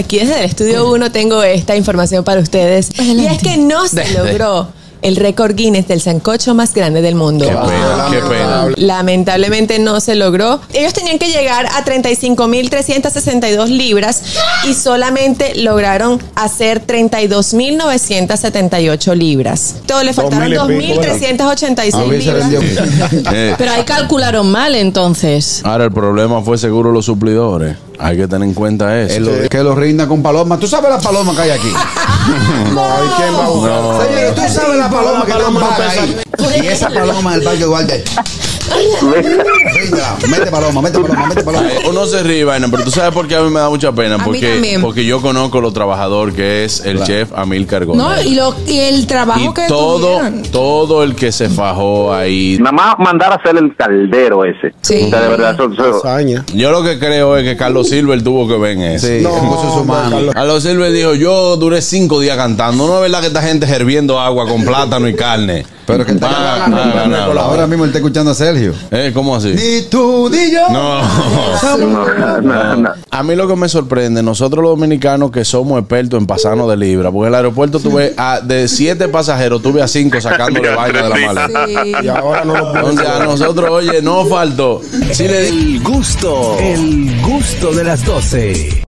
aquí desde el estudio 1 tengo esta información para ustedes. Y es que no se logró el récord Guinness del sancocho más grande del mundo. Qué pena, qué pena. Lamentablemente no se logró. Ellos tenían que llegar a 35.362 libras y solamente lograron hacer 32.978 libras. Todo le faltaron 2.386 libras. Eh, Pero ahí calcularon mal entonces. ahora el problema fue seguro los suplidores. Hay que tener en cuenta eso. Que lo- Que lo rinda con paloma. ¿Tú sabes la paloma que hay aquí? No, ¿y quién va a buscar? Señores, ¿tú sabes la paloma que están vagas ahí? Y esa paloma del Parque Duarte. Ríndela. Mete paloma, mete paloma, mete paloma. Uno se ríe, vaina, pero tú sabes por qué a mí me da mucha pena. mí Porque, también. porque yo conozco lo trabajador que es el chef Amilcar Gómez. No, y, lo, y el trabajo y que todo, tuvieron. todo el que se fajó ahí. Nada más mandar a hacer el caldero ese. Sí. O sea, de verdad, eso- eso- Hazaña. Yo lo que creo es que Carlos Silver tuvo que ver en eso. Sí, No. Carlos. Carlos Silver dijo, yo duré cinco días cantando. No es verdad que esta gente hirviendo agua con plátano y carne. Pero que está Ah, ah, no, no. Ahora mismo él está escuchando a Sergio. Eh, ¿Cómo así? Ni tú ni yo. No. no, no, no. A mí lo que me sorprende, nosotros los dominicanos que somos expertos en pasarnos de libra, porque en el aeropuerto tuve a, de siete pasajeros, tuve a cinco sacándole vaina de la maleta. Y ahora no lo pueden Entonces a nosotros, oye, no faltó. Si le El gusto, el gusto de las 12.